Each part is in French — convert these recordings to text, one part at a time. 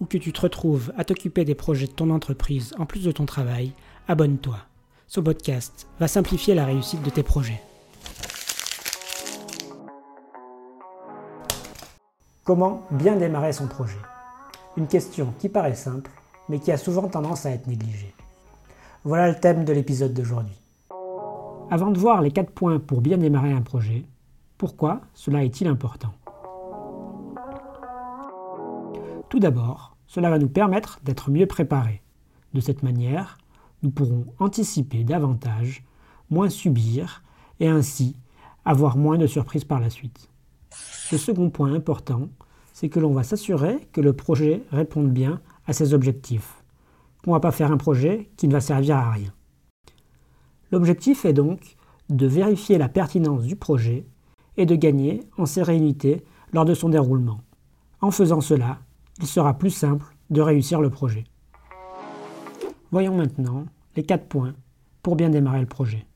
ou que tu te retrouves à t'occuper des projets de ton entreprise en plus de ton travail, abonne-toi. Ce podcast va simplifier la réussite de tes projets. Comment bien démarrer son projet? Une question qui paraît simple, mais qui a souvent tendance à être négligée. Voilà le thème de l'épisode d'aujourd'hui. Avant de voir les 4 points pour bien démarrer un projet, pourquoi cela est-il important? Tout d'abord, cela va nous permettre d'être mieux préparés. De cette manière, nous pourrons anticiper davantage, moins subir et ainsi avoir moins de surprises par la suite. Le second point important, c'est que l'on va s'assurer que le projet réponde bien à ses objectifs. On ne va pas faire un projet qui ne va servir à rien. L'objectif est donc de vérifier la pertinence du projet et de gagner en sérénité lors de son déroulement. En faisant cela, il sera plus simple de réussir le projet. Voyons maintenant les quatre points pour bien démarrer le projet.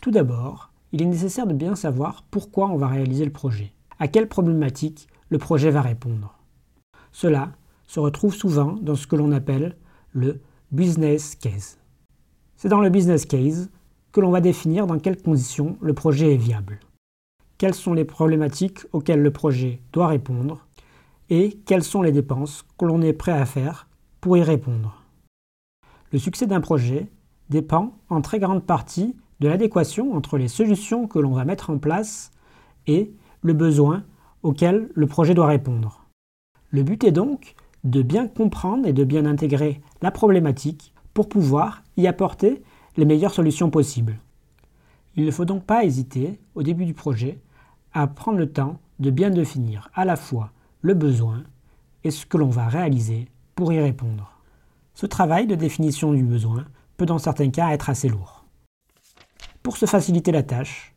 Tout d'abord, il est nécessaire de bien savoir pourquoi on va réaliser le projet, à quelle problématique le projet va répondre. Cela se retrouve souvent dans ce que l'on appelle le business case. C'est dans le business case que l'on va définir dans quelles conditions le projet est viable, quelles sont les problématiques auxquelles le projet doit répondre et quelles sont les dépenses que l'on est prêt à faire pour y répondre. Le succès d'un projet dépend en très grande partie de l'adéquation entre les solutions que l'on va mettre en place et le besoin auquel le projet doit répondre. Le but est donc de bien comprendre et de bien intégrer la problématique pour pouvoir y apporter les meilleures solutions possibles. Il ne faut donc pas hésiter, au début du projet, à prendre le temps de bien définir à la fois le besoin et ce que l'on va réaliser pour y répondre. Ce travail de définition du besoin peut dans certains cas être assez lourd. Pour se faciliter la tâche,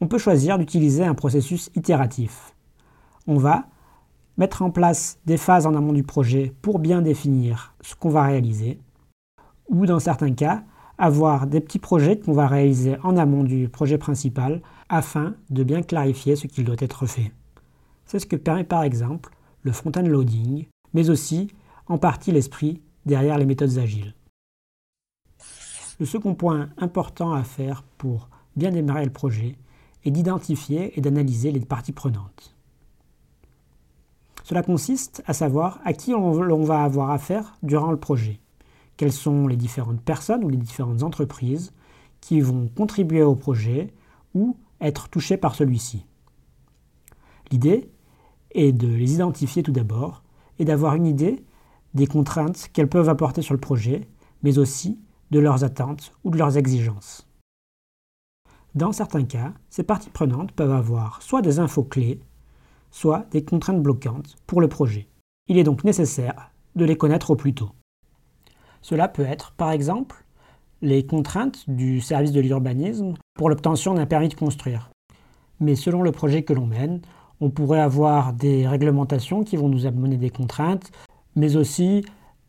on peut choisir d'utiliser un processus itératif. On va mettre en place des phases en amont du projet pour bien définir ce qu'on va réaliser, ou dans certains cas, avoir des petits projets qu'on va réaliser en amont du projet principal afin de bien clarifier ce qu'il doit être fait. C'est ce que permet par exemple le front-end loading, mais aussi en partie l'esprit derrière les méthodes agiles. Le second point important à faire pour bien démarrer le projet est d'identifier et d'analyser les parties prenantes. Cela consiste à savoir à qui on va avoir affaire durant le projet, quelles sont les différentes personnes ou les différentes entreprises qui vont contribuer au projet ou être touchées par celui-ci? L'idée est de les identifier tout d'abord et d'avoir une idée des contraintes qu'elles peuvent apporter sur le projet, mais aussi de leurs attentes ou de leurs exigences. Dans certains cas, ces parties prenantes peuvent avoir soit des infos clés, soit des contraintes bloquantes pour le projet. Il est donc nécessaire de les connaître au plus tôt. Cela peut être, par exemple, les contraintes du service de l'urbanisme pour l'obtention d'un permis de construire. Mais selon le projet que l'on mène, on pourrait avoir des réglementations qui vont nous amener des contraintes, mais aussi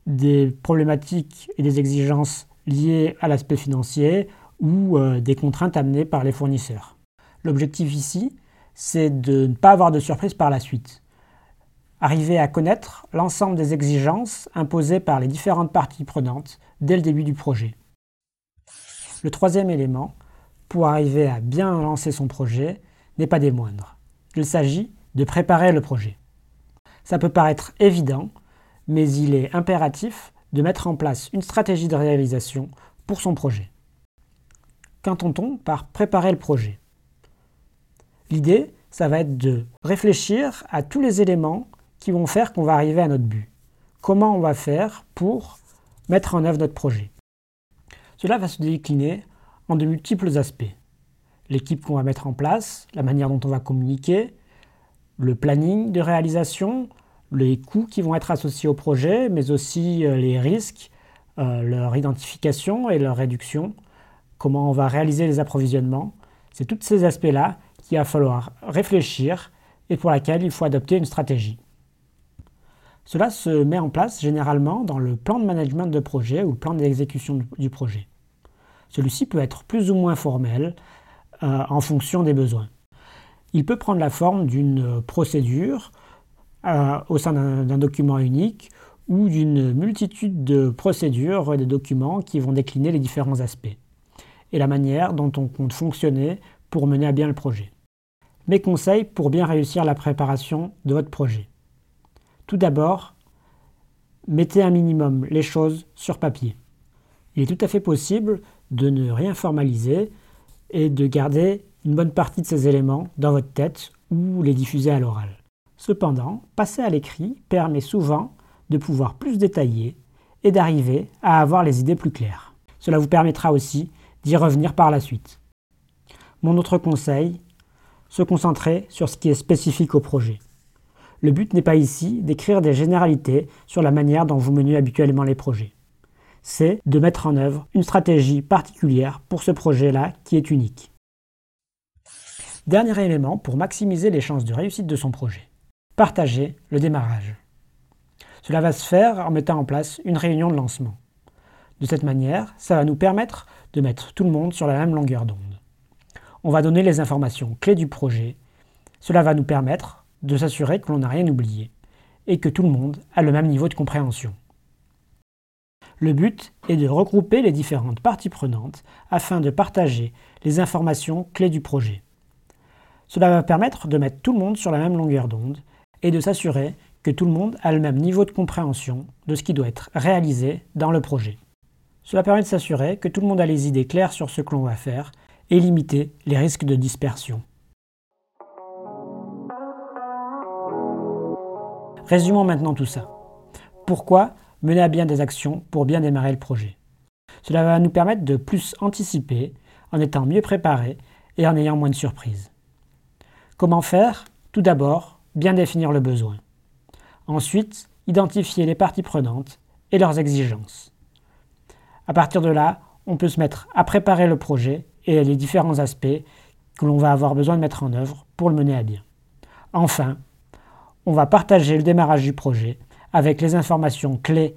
des problématiques et des exigences liées à l'aspect financier ou euh, des contraintes amenées par les fournisseurs. L'objectif ici, c'est de ne pas avoir de surprise par la suite. Arriver à connaître l'ensemble des exigences imposées par les différentes parties prenantes dès le début du projet. Le troisième élément, pour arriver à bien lancer son projet, n'est pas des moindres il s'agit de préparer le projet. Ça peut paraître évident, mais il est impératif de mettre en place une stratégie de réalisation pour son projet. Qu'entend-on par préparer le projet? L'idée, ça va être de réfléchir à tous les éléments qui vont faire qu'on va arriver à notre but. Comment on va faire pour mettre en œuvre notre projet? Cela va se décliner en de multiples aspects l'équipe qu'on va mettre en place, la manière dont on va communiquer, le planning de réalisation, les coûts qui vont être associés au projet, mais aussi euh, les risques euh, leur identification et leur réduction, comment on va réaliser les approvisionnements. C'est tous ces aspects-là qu'il va falloir réfléchir et pour laquelle il faut adopter une stratégie. Cela se met en place généralement dans le plan de management de projet ou le plan d'exécution du projet. Celui-ci peut être plus ou moins formel euh, en fonction des besoins. Il peut prendre la forme d'une procédure euh, au sein d'un document unique ou d'une multitude de procédures et de documents qui vont décliner les différents aspects et la manière dont on compte fonctionner pour mener à bien le projet. Mes conseils pour bien réussir la préparation de votre projet. Tout d'abord, mettez un minimum les choses sur papier. Il est tout à fait possible de ne rien formaliser et de garder une bonne partie de ces éléments dans votre tête ou les diffuser à l'oral. Cependant, passer à l'écrit permet souvent de pouvoir plus détailler et d'arriver à avoir les idées plus claires. Cela vous permettra aussi d'y revenir par la suite. Mon autre conseil, se concentrer sur ce qui est spécifique au projet. Le but n'est pas ici d'écrire des généralités sur la manière dont vous menez habituellement les projets. C'est de mettre en œuvre une stratégie particulière pour ce projet-là qui est unique. Dernier élément pour maximiser les chances de réussite de son projet. Partager le démarrage. Cela va se faire en mettant en place une réunion de lancement. De cette manière, ça va nous permettre de mettre tout le monde sur la même longueur d'onde. On va donner les informations clés du projet. Cela va nous permettre de s'assurer que l'on n'a rien oublié et que tout le monde a le même niveau de compréhension. Le but est de regrouper les différentes parties prenantes afin de partager les informations clés du projet. Cela va permettre de mettre tout le monde sur la même longueur d'onde et de s'assurer que tout le monde a le même niveau de compréhension de ce qui doit être réalisé dans le projet. Cela permet de s'assurer que tout le monde a les idées claires sur ce que l'on va faire et limiter les risques de dispersion. Résumons maintenant tout ça. Pourquoi mener à bien des actions pour bien démarrer le projet Cela va nous permettre de plus anticiper en étant mieux préparé et en ayant moins de surprises. Comment faire? Tout d'abord, bien définir le besoin. Ensuite, identifier les parties prenantes et leurs exigences. À partir de là, on peut se mettre à préparer le projet et les différents aspects que l'on va avoir besoin de mettre en œuvre pour le mener à bien. Enfin, on va partager le démarrage du projet avec les informations clés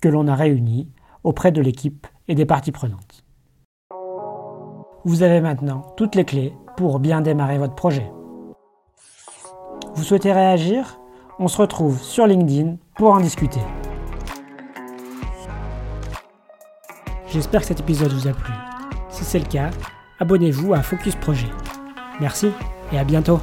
que l'on a réunies auprès de l'équipe et des parties prenantes. Vous avez maintenant toutes les clés pour bien démarrer votre projet. Vous souhaitez réagir? On se retrouve sur LinkedIn pour en discuter. J'espère que cet épisode vous a plu. Si c'est le cas, abonnez-vous à Focus Projet. Merci et à bientôt